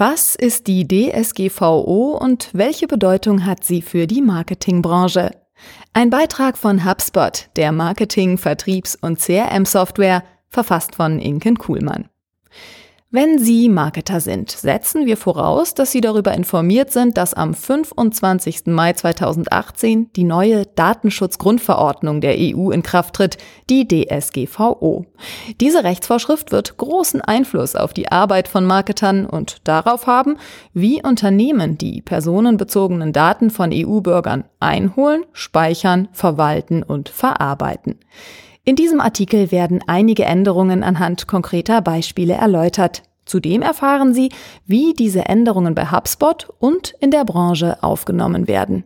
Was ist die DSGVO und welche Bedeutung hat sie für die Marketingbranche? Ein Beitrag von HubSpot, der Marketing-, Vertriebs- und CRM-Software, verfasst von Inken Kuhlmann. Wenn Sie Marketer sind, setzen wir voraus, dass Sie darüber informiert sind, dass am 25. Mai 2018 die neue Datenschutzgrundverordnung der EU in Kraft tritt, die DSGVO. Diese Rechtsvorschrift wird großen Einfluss auf die Arbeit von Marketern und darauf haben, wie Unternehmen die personenbezogenen Daten von EU-Bürgern einholen, speichern, verwalten und verarbeiten. In diesem Artikel werden einige Änderungen anhand konkreter Beispiele erläutert. Zudem erfahren Sie, wie diese Änderungen bei HubSpot und in der Branche aufgenommen werden.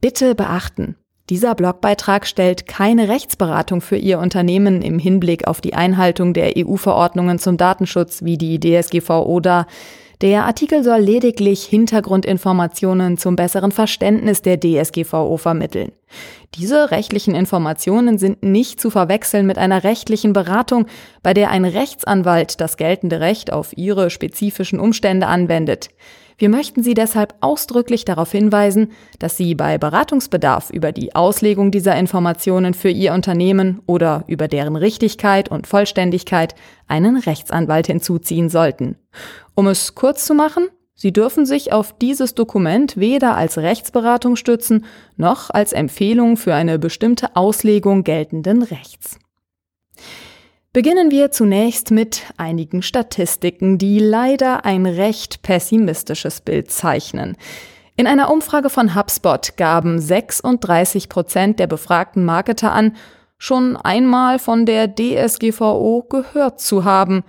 Bitte beachten, dieser Blogbeitrag stellt keine Rechtsberatung für Ihr Unternehmen im Hinblick auf die Einhaltung der EU-Verordnungen zum Datenschutz wie die DSGVO dar. Der Artikel soll lediglich Hintergrundinformationen zum besseren Verständnis der DSGVO vermitteln. Diese rechtlichen Informationen sind nicht zu verwechseln mit einer rechtlichen Beratung, bei der ein Rechtsanwalt das geltende Recht auf ihre spezifischen Umstände anwendet. Wir möchten Sie deshalb ausdrücklich darauf hinweisen, dass Sie bei Beratungsbedarf über die Auslegung dieser Informationen für Ihr Unternehmen oder über deren Richtigkeit und Vollständigkeit einen Rechtsanwalt hinzuziehen sollten. Um es kurz zu machen, Sie dürfen sich auf dieses Dokument weder als Rechtsberatung stützen, noch als Empfehlung für eine bestimmte Auslegung geltenden Rechts. Beginnen wir zunächst mit einigen Statistiken, die leider ein recht pessimistisches Bild zeichnen. In einer Umfrage von HubSpot gaben 36 Prozent der befragten Marketer an, schon einmal von der DSGVO gehört zu haben.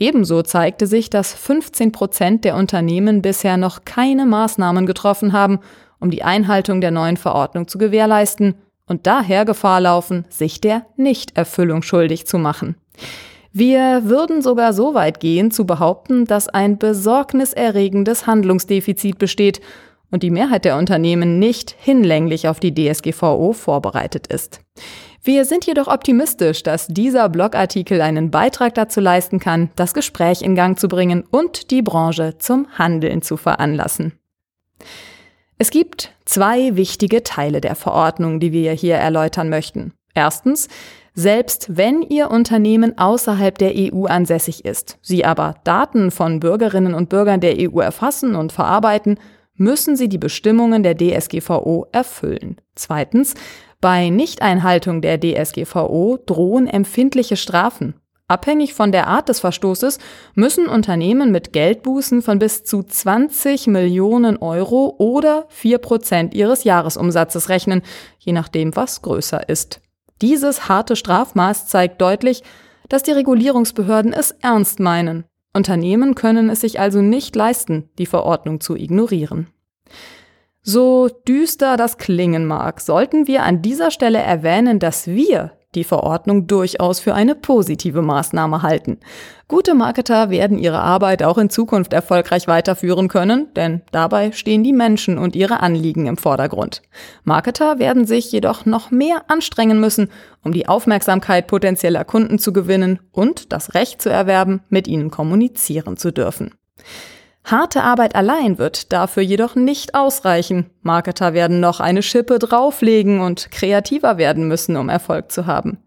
Ebenso zeigte sich, dass 15 Prozent der Unternehmen bisher noch keine Maßnahmen getroffen haben, um die Einhaltung der neuen Verordnung zu gewährleisten und daher Gefahr laufen, sich der Nichterfüllung schuldig zu machen. Wir würden sogar so weit gehen zu behaupten, dass ein besorgniserregendes Handlungsdefizit besteht und die Mehrheit der Unternehmen nicht hinlänglich auf die DSGVO vorbereitet ist. Wir sind jedoch optimistisch, dass dieser Blogartikel einen Beitrag dazu leisten kann, das Gespräch in Gang zu bringen und die Branche zum Handeln zu veranlassen. Es gibt zwei wichtige Teile der Verordnung, die wir hier erläutern möchten. Erstens, selbst wenn Ihr Unternehmen außerhalb der EU ansässig ist, Sie aber Daten von Bürgerinnen und Bürgern der EU erfassen und verarbeiten, müssen Sie die Bestimmungen der DSGVO erfüllen. Zweitens, bei Nichteinhaltung der DSGVO drohen empfindliche Strafen. Abhängig von der Art des Verstoßes müssen Unternehmen mit Geldbußen von bis zu 20 Millionen Euro oder 4 Prozent ihres Jahresumsatzes rechnen, je nachdem, was größer ist. Dieses harte Strafmaß zeigt deutlich, dass die Regulierungsbehörden es ernst meinen. Unternehmen können es sich also nicht leisten, die Verordnung zu ignorieren. So düster das klingen mag, sollten wir an dieser Stelle erwähnen, dass wir die Verordnung durchaus für eine positive Maßnahme halten. Gute Marketer werden ihre Arbeit auch in Zukunft erfolgreich weiterführen können, denn dabei stehen die Menschen und ihre Anliegen im Vordergrund. Marketer werden sich jedoch noch mehr anstrengen müssen, um die Aufmerksamkeit potenzieller Kunden zu gewinnen und das Recht zu erwerben, mit ihnen kommunizieren zu dürfen. Harte Arbeit allein wird dafür jedoch nicht ausreichen. Marketer werden noch eine Schippe drauflegen und kreativer werden müssen, um Erfolg zu haben.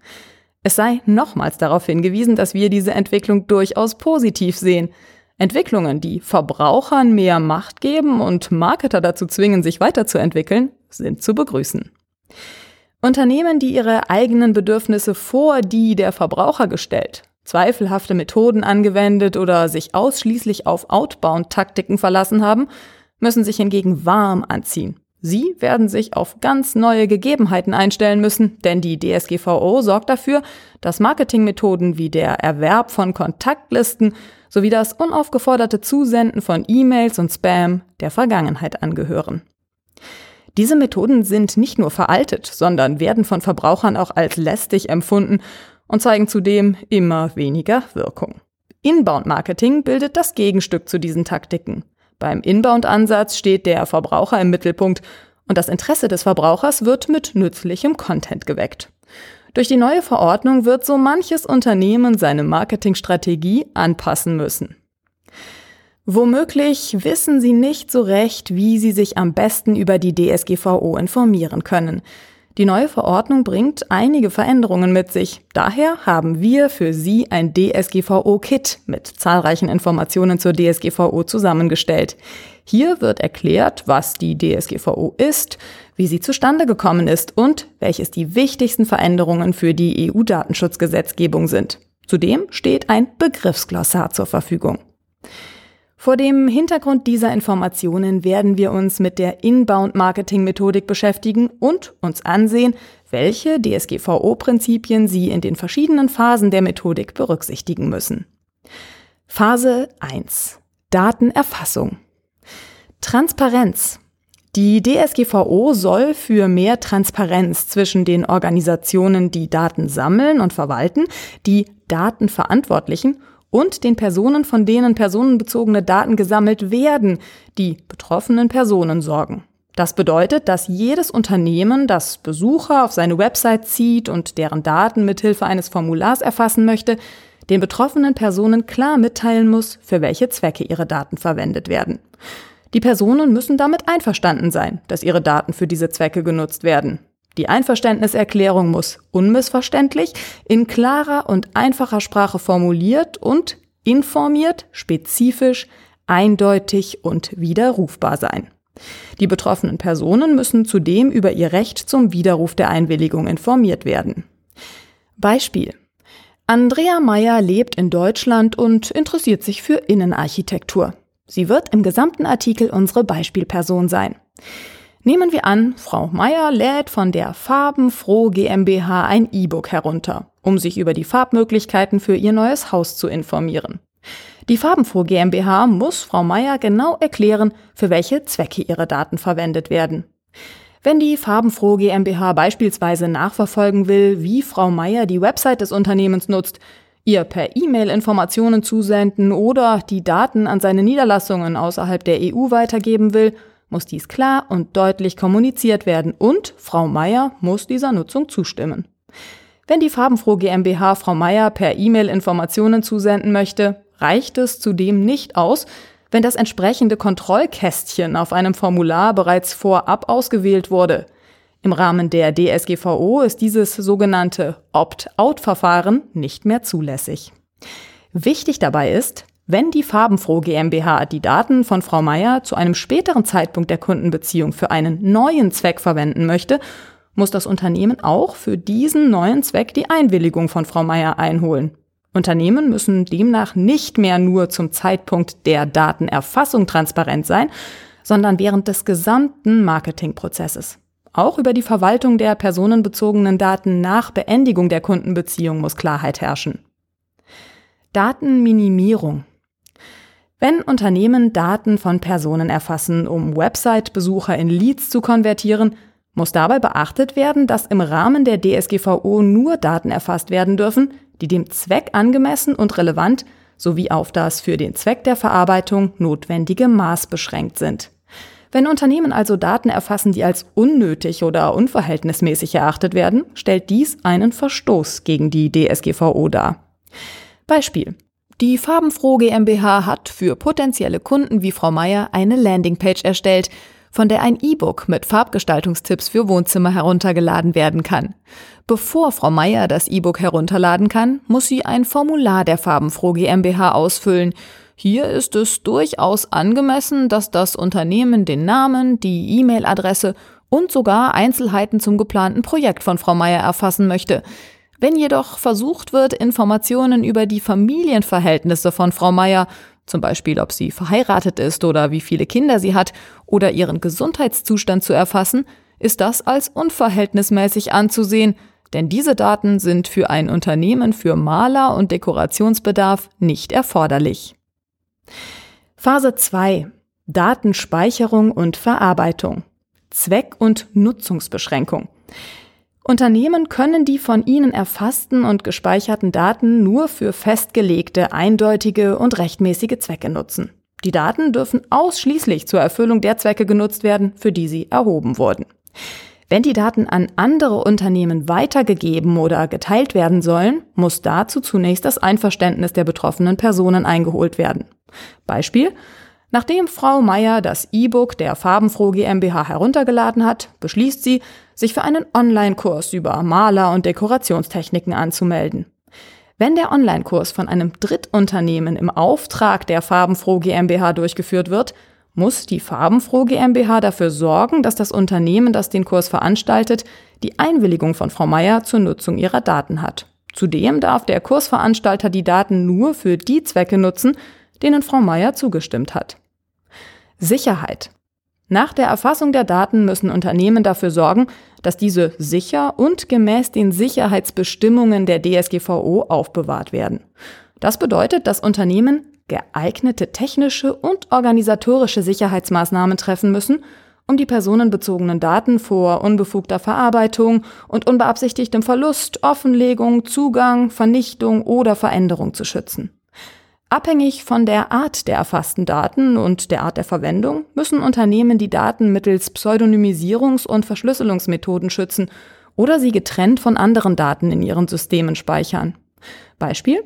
Es sei nochmals darauf hingewiesen, dass wir diese Entwicklung durchaus positiv sehen. Entwicklungen, die Verbrauchern mehr Macht geben und Marketer dazu zwingen, sich weiterzuentwickeln, sind zu begrüßen. Unternehmen, die ihre eigenen Bedürfnisse vor die der Verbraucher gestellt zweifelhafte Methoden angewendet oder sich ausschließlich auf Outbound-Taktiken verlassen haben, müssen sich hingegen warm anziehen. Sie werden sich auf ganz neue Gegebenheiten einstellen müssen, denn die DSGVO sorgt dafür, dass Marketingmethoden wie der Erwerb von Kontaktlisten sowie das unaufgeforderte Zusenden von E-Mails und Spam der Vergangenheit angehören. Diese Methoden sind nicht nur veraltet, sondern werden von Verbrauchern auch als lästig empfunden und zeigen zudem immer weniger Wirkung. Inbound-Marketing bildet das Gegenstück zu diesen Taktiken. Beim Inbound-Ansatz steht der Verbraucher im Mittelpunkt und das Interesse des Verbrauchers wird mit nützlichem Content geweckt. Durch die neue Verordnung wird so manches Unternehmen seine Marketingstrategie anpassen müssen. Womöglich wissen Sie nicht so recht, wie Sie sich am besten über die DSGVO informieren können. Die neue Verordnung bringt einige Veränderungen mit sich. Daher haben wir für Sie ein DSGVO-Kit mit zahlreichen Informationen zur DSGVO zusammengestellt. Hier wird erklärt, was die DSGVO ist, wie sie zustande gekommen ist und welches die wichtigsten Veränderungen für die EU-Datenschutzgesetzgebung sind. Zudem steht ein Begriffsglossar zur Verfügung. Vor dem Hintergrund dieser Informationen werden wir uns mit der Inbound-Marketing-Methodik beschäftigen und uns ansehen, welche DSGVO-Prinzipien Sie in den verschiedenen Phasen der Methodik berücksichtigen müssen. Phase 1. Datenerfassung. Transparenz. Die DSGVO soll für mehr Transparenz zwischen den Organisationen, die Daten sammeln und verwalten, die Datenverantwortlichen und den Personen, von denen personenbezogene Daten gesammelt werden, die betroffenen Personen sorgen. Das bedeutet, dass jedes Unternehmen, das Besucher auf seine Website zieht und deren Daten mithilfe eines Formulars erfassen möchte, den betroffenen Personen klar mitteilen muss, für welche Zwecke ihre Daten verwendet werden. Die Personen müssen damit einverstanden sein, dass ihre Daten für diese Zwecke genutzt werden. Die Einverständniserklärung muss unmissverständlich, in klarer und einfacher Sprache formuliert und informiert, spezifisch, eindeutig und widerrufbar sein. Die betroffenen Personen müssen zudem über ihr Recht zum Widerruf der Einwilligung informiert werden. Beispiel. Andrea Meyer lebt in Deutschland und interessiert sich für Innenarchitektur. Sie wird im gesamten Artikel unsere Beispielperson sein. Nehmen wir an, Frau Meier lädt von der Farbenfroh GmbH ein E-Book herunter, um sich über die Farbmöglichkeiten für ihr neues Haus zu informieren. Die Farbenfroh GmbH muss Frau Meier genau erklären, für welche Zwecke ihre Daten verwendet werden. Wenn die Farbenfroh GmbH beispielsweise nachverfolgen will, wie Frau Meier die Website des Unternehmens nutzt, ihr per E-Mail Informationen zusenden oder die Daten an seine Niederlassungen außerhalb der EU weitergeben will, muss dies klar und deutlich kommuniziert werden und Frau Meier muss dieser Nutzung zustimmen. Wenn die Farbenfroh GmbH Frau Meier per E-Mail Informationen zusenden möchte, reicht es zudem nicht aus, wenn das entsprechende Kontrollkästchen auf einem Formular bereits vorab ausgewählt wurde. Im Rahmen der DSGVO ist dieses sogenannte Opt-out-Verfahren nicht mehr zulässig. Wichtig dabei ist, wenn die Farbenfroh GmbH die Daten von Frau Meier zu einem späteren Zeitpunkt der Kundenbeziehung für einen neuen Zweck verwenden möchte, muss das Unternehmen auch für diesen neuen Zweck die Einwilligung von Frau Meier einholen. Unternehmen müssen demnach nicht mehr nur zum Zeitpunkt der Datenerfassung transparent sein, sondern während des gesamten Marketingprozesses. Auch über die Verwaltung der personenbezogenen Daten nach Beendigung der Kundenbeziehung muss Klarheit herrschen. Datenminimierung. Wenn Unternehmen Daten von Personen erfassen, um Website-Besucher in Leads zu konvertieren, muss dabei beachtet werden, dass im Rahmen der DSGVO nur Daten erfasst werden dürfen, die dem Zweck angemessen und relevant sowie auf das für den Zweck der Verarbeitung notwendige Maß beschränkt sind. Wenn Unternehmen also Daten erfassen, die als unnötig oder unverhältnismäßig erachtet werden, stellt dies einen Verstoß gegen die DSGVO dar. Beispiel. Die Farbenfroh GmbH hat für potenzielle Kunden wie Frau Meier eine Landingpage erstellt, von der ein E-Book mit Farbgestaltungstipps für Wohnzimmer heruntergeladen werden kann. Bevor Frau Meier das E-Book herunterladen kann, muss sie ein Formular der Farbenfroh GmbH ausfüllen. Hier ist es durchaus angemessen, dass das Unternehmen den Namen, die E-Mail-Adresse und sogar Einzelheiten zum geplanten Projekt von Frau Meier erfassen möchte. Wenn jedoch versucht wird, Informationen über die Familienverhältnisse von Frau Meier, zum Beispiel ob sie verheiratet ist oder wie viele Kinder sie hat, oder ihren Gesundheitszustand zu erfassen, ist das als unverhältnismäßig anzusehen, denn diese Daten sind für ein Unternehmen für Maler- und Dekorationsbedarf nicht erforderlich. Phase 2 Datenspeicherung und Verarbeitung Zweck- und Nutzungsbeschränkung. Unternehmen können die von ihnen erfassten und gespeicherten Daten nur für festgelegte, eindeutige und rechtmäßige Zwecke nutzen. Die Daten dürfen ausschließlich zur Erfüllung der Zwecke genutzt werden, für die sie erhoben wurden. Wenn die Daten an andere Unternehmen weitergegeben oder geteilt werden sollen, muss dazu zunächst das Einverständnis der betroffenen Personen eingeholt werden. Beispiel. Nachdem Frau Meier das E-Book der Farbenfroh GmbH heruntergeladen hat, beschließt sie, sich für einen Online-Kurs über Maler- und Dekorationstechniken anzumelden. Wenn der Online-Kurs von einem Drittunternehmen im Auftrag der Farbenfroh GmbH durchgeführt wird, muss die Farbenfroh GmbH dafür sorgen, dass das Unternehmen, das den Kurs veranstaltet, die Einwilligung von Frau Meier zur Nutzung ihrer Daten hat. Zudem darf der Kursveranstalter die Daten nur für die Zwecke nutzen, denen Frau Meier zugestimmt hat. Sicherheit. Nach der Erfassung der Daten müssen Unternehmen dafür sorgen, dass diese sicher und gemäß den Sicherheitsbestimmungen der DSGVO aufbewahrt werden. Das bedeutet, dass Unternehmen geeignete technische und organisatorische Sicherheitsmaßnahmen treffen müssen, um die personenbezogenen Daten vor unbefugter Verarbeitung und unbeabsichtigtem Verlust, Offenlegung, Zugang, Vernichtung oder Veränderung zu schützen. Abhängig von der Art der erfassten Daten und der Art der Verwendung müssen Unternehmen die Daten mittels Pseudonymisierungs- und Verschlüsselungsmethoden schützen oder sie getrennt von anderen Daten in ihren Systemen speichern. Beispiel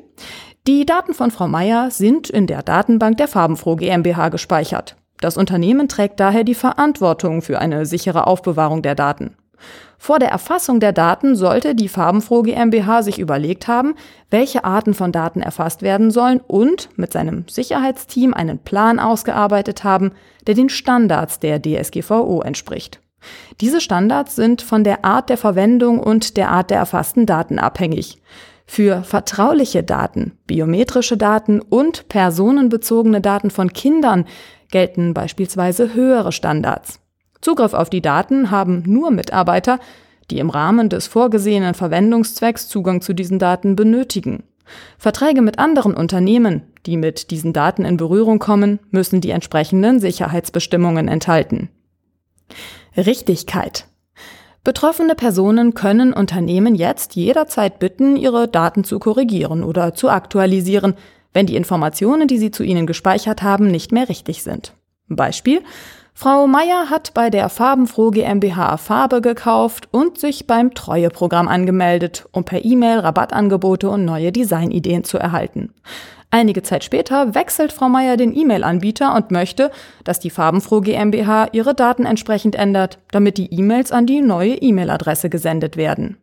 die Daten von Frau Meier sind in der Datenbank der Farbenfroh GmbH gespeichert. Das Unternehmen trägt daher die Verantwortung für eine sichere Aufbewahrung der Daten. Vor der Erfassung der Daten sollte die Farbenfroh GmbH sich überlegt haben, welche Arten von Daten erfasst werden sollen und mit seinem Sicherheitsteam einen Plan ausgearbeitet haben, der den Standards der DSGVO entspricht. Diese Standards sind von der Art der Verwendung und der Art der erfassten Daten abhängig. Für vertrauliche Daten, biometrische Daten und personenbezogene Daten von Kindern gelten beispielsweise höhere Standards. Zugriff auf die Daten haben nur Mitarbeiter, die im Rahmen des vorgesehenen Verwendungszwecks Zugang zu diesen Daten benötigen. Verträge mit anderen Unternehmen, die mit diesen Daten in Berührung kommen, müssen die entsprechenden Sicherheitsbestimmungen enthalten. Richtigkeit. Betroffene Personen können Unternehmen jetzt jederzeit bitten, ihre Daten zu korrigieren oder zu aktualisieren, wenn die Informationen, die sie zu ihnen gespeichert haben, nicht mehr richtig sind. Beispiel Frau Meier hat bei der Farbenfroh GmbH Farbe gekauft und sich beim Treueprogramm angemeldet, um per E-Mail Rabattangebote und neue Designideen zu erhalten. Einige Zeit später wechselt Frau Meier den E-Mail-Anbieter und möchte, dass die Farbenfroh GmbH ihre Daten entsprechend ändert, damit die E-Mails an die neue E-Mail-Adresse gesendet werden.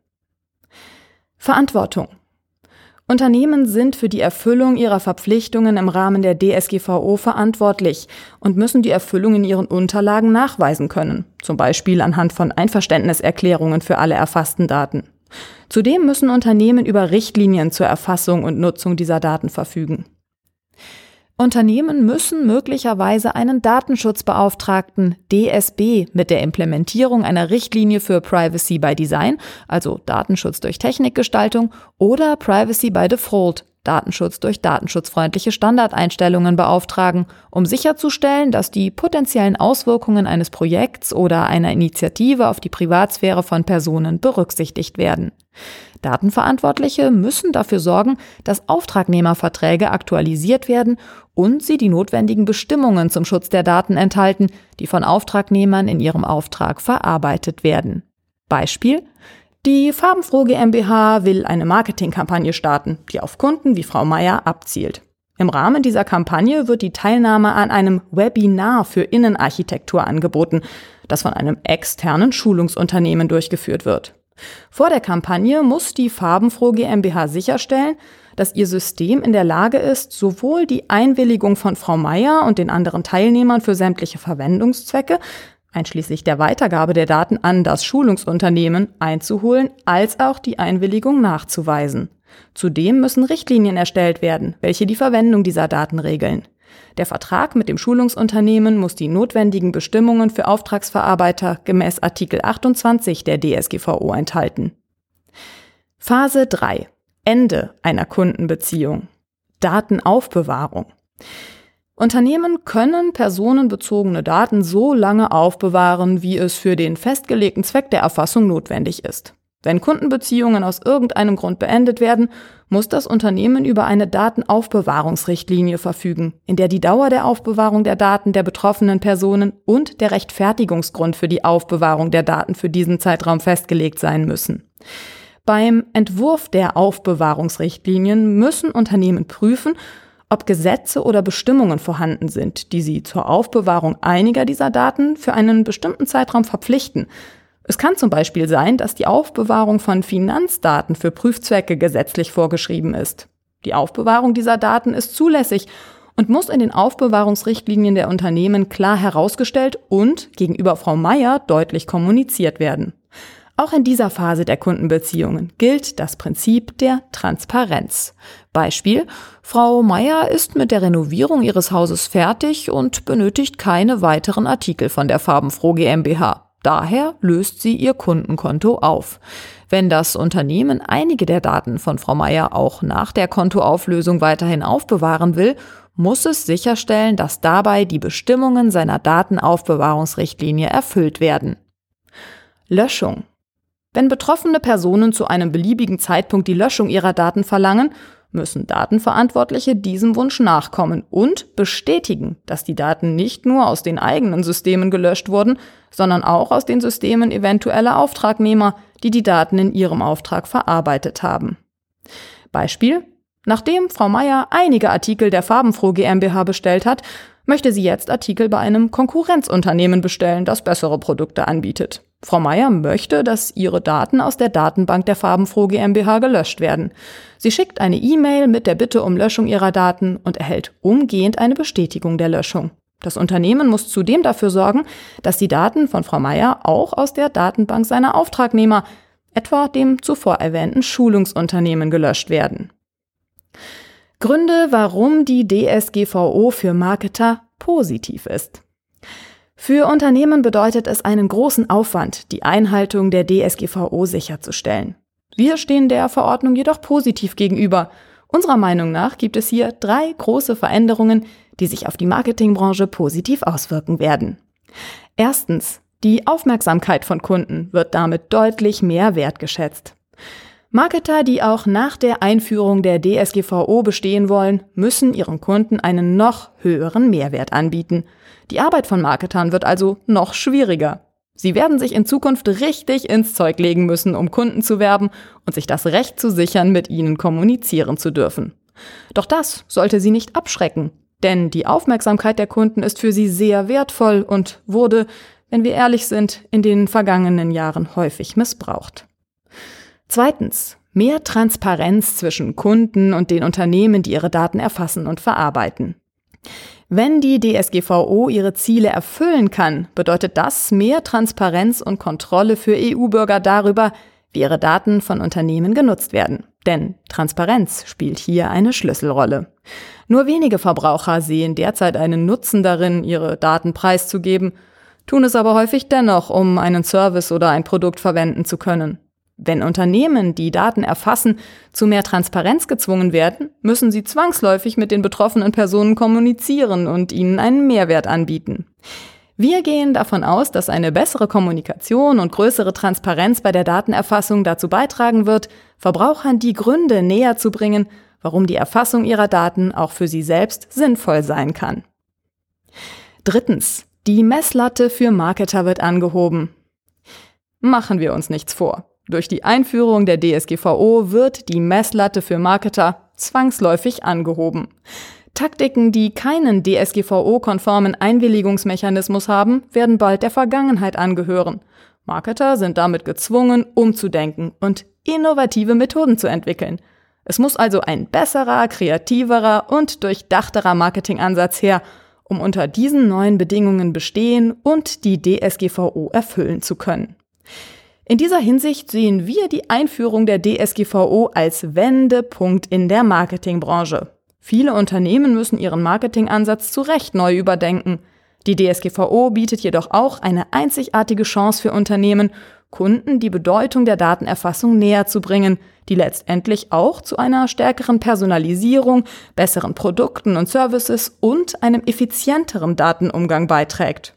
Verantwortung. Unternehmen sind für die Erfüllung ihrer Verpflichtungen im Rahmen der DSGVO verantwortlich und müssen die Erfüllung in ihren Unterlagen nachweisen können, zum Beispiel anhand von Einverständniserklärungen für alle erfassten Daten. Zudem müssen Unternehmen über Richtlinien zur Erfassung und Nutzung dieser Daten verfügen. Unternehmen müssen möglicherweise einen Datenschutzbeauftragten DSB mit der Implementierung einer Richtlinie für Privacy by Design, also Datenschutz durch Technikgestaltung, oder Privacy by Default, Datenschutz durch datenschutzfreundliche Standardeinstellungen beauftragen, um sicherzustellen, dass die potenziellen Auswirkungen eines Projekts oder einer Initiative auf die Privatsphäre von Personen berücksichtigt werden. Datenverantwortliche müssen dafür sorgen, dass Auftragnehmerverträge aktualisiert werden und sie die notwendigen Bestimmungen zum Schutz der Daten enthalten, die von Auftragnehmern in ihrem Auftrag verarbeitet werden. Beispiel die Farbenfroh GmbH will eine Marketingkampagne starten, die auf Kunden wie Frau Meier abzielt. Im Rahmen dieser Kampagne wird die Teilnahme an einem Webinar für Innenarchitektur angeboten, das von einem externen Schulungsunternehmen durchgeführt wird. Vor der Kampagne muss die Farbenfroh GmbH sicherstellen, dass ihr System in der Lage ist, sowohl die Einwilligung von Frau Meier und den anderen Teilnehmern für sämtliche Verwendungszwecke einschließlich der Weitergabe der Daten an das Schulungsunternehmen einzuholen, als auch die Einwilligung nachzuweisen. Zudem müssen Richtlinien erstellt werden, welche die Verwendung dieser Daten regeln. Der Vertrag mit dem Schulungsunternehmen muss die notwendigen Bestimmungen für Auftragsverarbeiter gemäß Artikel 28 der DSGVO enthalten. Phase 3. Ende einer Kundenbeziehung. Datenaufbewahrung. Unternehmen können personenbezogene Daten so lange aufbewahren, wie es für den festgelegten Zweck der Erfassung notwendig ist. Wenn Kundenbeziehungen aus irgendeinem Grund beendet werden, muss das Unternehmen über eine Datenaufbewahrungsrichtlinie verfügen, in der die Dauer der Aufbewahrung der Daten der betroffenen Personen und der Rechtfertigungsgrund für die Aufbewahrung der Daten für diesen Zeitraum festgelegt sein müssen. Beim Entwurf der Aufbewahrungsrichtlinien müssen Unternehmen prüfen, ob Gesetze oder Bestimmungen vorhanden sind, die sie zur Aufbewahrung einiger dieser Daten für einen bestimmten Zeitraum verpflichten. Es kann zum Beispiel sein, dass die Aufbewahrung von Finanzdaten für Prüfzwecke gesetzlich vorgeschrieben ist. Die Aufbewahrung dieser Daten ist zulässig und muss in den Aufbewahrungsrichtlinien der Unternehmen klar herausgestellt und gegenüber Frau Meier deutlich kommuniziert werden. Auch in dieser Phase der Kundenbeziehungen gilt das Prinzip der Transparenz. Beispiel, Frau Meier ist mit der Renovierung ihres Hauses fertig und benötigt keine weiteren Artikel von der Farbenfroh GmbH. Daher löst sie ihr Kundenkonto auf. Wenn das Unternehmen einige der Daten von Frau Meier auch nach der Kontoauflösung weiterhin aufbewahren will, muss es sicherstellen, dass dabei die Bestimmungen seiner Datenaufbewahrungsrichtlinie erfüllt werden. Löschung. Wenn betroffene Personen zu einem beliebigen Zeitpunkt die Löschung ihrer Daten verlangen, müssen Datenverantwortliche diesem Wunsch nachkommen und bestätigen, dass die Daten nicht nur aus den eigenen Systemen gelöscht wurden, sondern auch aus den Systemen eventueller Auftragnehmer, die die Daten in ihrem Auftrag verarbeitet haben. Beispiel Nachdem Frau Meier einige Artikel der Farbenfroh GmbH bestellt hat, möchte sie jetzt Artikel bei einem Konkurrenzunternehmen bestellen, das bessere Produkte anbietet. Frau Meier möchte, dass ihre Daten aus der Datenbank der Farbenfroh GmbH gelöscht werden. Sie schickt eine E-Mail mit der Bitte um Löschung ihrer Daten und erhält umgehend eine Bestätigung der Löschung. Das Unternehmen muss zudem dafür sorgen, dass die Daten von Frau Meier auch aus der Datenbank seiner Auftragnehmer, etwa dem zuvor erwähnten Schulungsunternehmen, gelöscht werden. Gründe, warum die DSGVO für Marketer positiv ist. Für Unternehmen bedeutet es einen großen Aufwand, die Einhaltung der DSGVO sicherzustellen. Wir stehen der Verordnung jedoch positiv gegenüber. Unserer Meinung nach gibt es hier drei große Veränderungen, die sich auf die Marketingbranche positiv auswirken werden. Erstens, die Aufmerksamkeit von Kunden wird damit deutlich mehr wertgeschätzt. Marketer, die auch nach der Einführung der DSGVO bestehen wollen, müssen ihren Kunden einen noch höheren Mehrwert anbieten. Die Arbeit von Marketern wird also noch schwieriger. Sie werden sich in Zukunft richtig ins Zeug legen müssen, um Kunden zu werben und sich das Recht zu sichern, mit ihnen kommunizieren zu dürfen. Doch das sollte sie nicht abschrecken, denn die Aufmerksamkeit der Kunden ist für sie sehr wertvoll und wurde, wenn wir ehrlich sind, in den vergangenen Jahren häufig missbraucht. Zweitens, mehr Transparenz zwischen Kunden und den Unternehmen, die ihre Daten erfassen und verarbeiten. Wenn die DSGVO ihre Ziele erfüllen kann, bedeutet das mehr Transparenz und Kontrolle für EU-Bürger darüber, wie ihre Daten von Unternehmen genutzt werden. Denn Transparenz spielt hier eine Schlüsselrolle. Nur wenige Verbraucher sehen derzeit einen Nutzen darin, ihre Daten preiszugeben, tun es aber häufig dennoch, um einen Service oder ein Produkt verwenden zu können. Wenn Unternehmen, die Daten erfassen, zu mehr Transparenz gezwungen werden, müssen sie zwangsläufig mit den betroffenen Personen kommunizieren und ihnen einen Mehrwert anbieten. Wir gehen davon aus, dass eine bessere Kommunikation und größere Transparenz bei der Datenerfassung dazu beitragen wird, Verbrauchern die Gründe näher zu bringen, warum die Erfassung ihrer Daten auch für sie selbst sinnvoll sein kann. Drittens. Die Messlatte für Marketer wird angehoben. Machen wir uns nichts vor. Durch die Einführung der DSGVO wird die Messlatte für Marketer zwangsläufig angehoben. Taktiken, die keinen DSGVO-konformen Einwilligungsmechanismus haben, werden bald der Vergangenheit angehören. Marketer sind damit gezwungen, umzudenken und innovative Methoden zu entwickeln. Es muss also ein besserer, kreativerer und durchdachterer Marketingansatz her, um unter diesen neuen Bedingungen bestehen und die DSGVO erfüllen zu können. In dieser Hinsicht sehen wir die Einführung der DSGVO als Wendepunkt in der Marketingbranche. Viele Unternehmen müssen ihren Marketingansatz zu Recht neu überdenken. Die DSGVO bietet jedoch auch eine einzigartige Chance für Unternehmen, Kunden die Bedeutung der Datenerfassung näher zu bringen, die letztendlich auch zu einer stärkeren Personalisierung, besseren Produkten und Services und einem effizienteren Datenumgang beiträgt.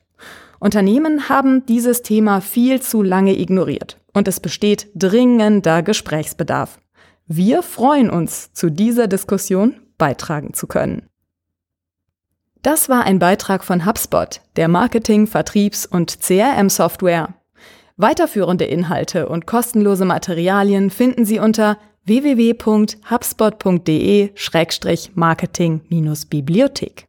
Unternehmen haben dieses Thema viel zu lange ignoriert und es besteht dringender Gesprächsbedarf. Wir freuen uns, zu dieser Diskussion beitragen zu können. Das war ein Beitrag von HubSpot, der Marketing-, Vertriebs- und CRM-Software. Weiterführende Inhalte und kostenlose Materialien finden Sie unter www.hubspot.de-marketing-bibliothek.